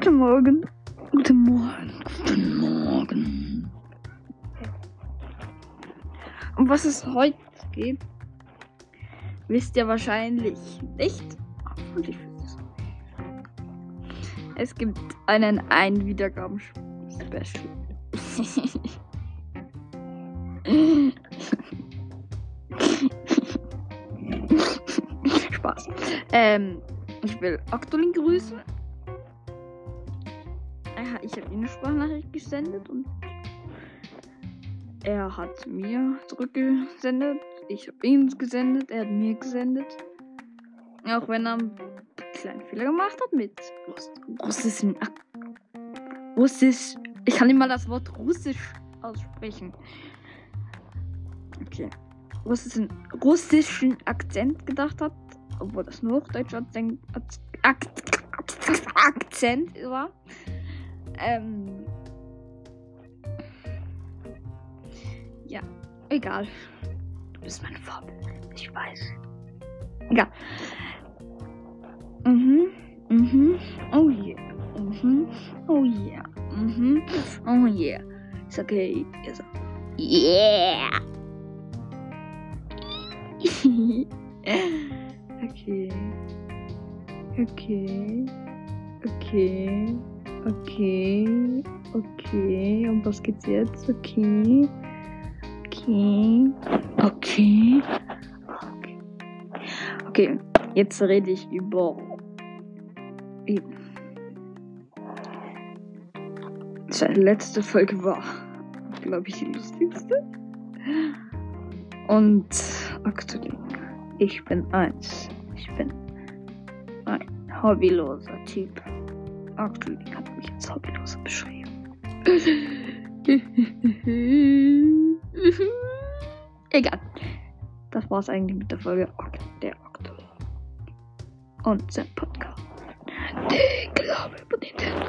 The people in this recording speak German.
Guten Morgen. Guten Morgen. Guten Morgen. Um was es heute geht, wisst ihr wahrscheinlich nicht. Und ich es. Gibt einen Ein-Wiedergaben-Special. Spaß. Ähm, ich will Octolin grüßen. Er- Ich habe ihm eine Sprachnachricht gesendet und er hat mir zurückgesendet. Ich habe ihm gesendet. Er hat mir gesendet. Auch wenn er einen kleinen Fehler gemacht hat mit Russ russischen Russisch. Ich kann nicht mal das Wort Russisch aussprechen. Okay. Russischen, russischen Akzent gedacht hat, obwohl das nur Hochdeutscher Akzent, Ak- Akzent war. Ähm. Ja, egal. Du bist mein Vorbild. Ich weiß. Egal. Mhm. Mhm. Oh yeah. Mhm. Oh yeah. Mhm. Oh yeah. Ist okay. Ist Yeah. okay. Okay. Okay. Okay. Okay. Und was geht's jetzt? Okay. Okay. Okay. Okay. Okay. Jetzt rede ich über. Seine letzte Folge war, glaube ich, die lustigste. Und aktuell. Ich bin eins. Ich bin ein hobbyloser Typ. Aktuell hat mich als hobbyloser beschrieben. Egal. Das war's eigentlich mit der Folge der Okto. Und sein Podcast. Der Glaube über Nintendo.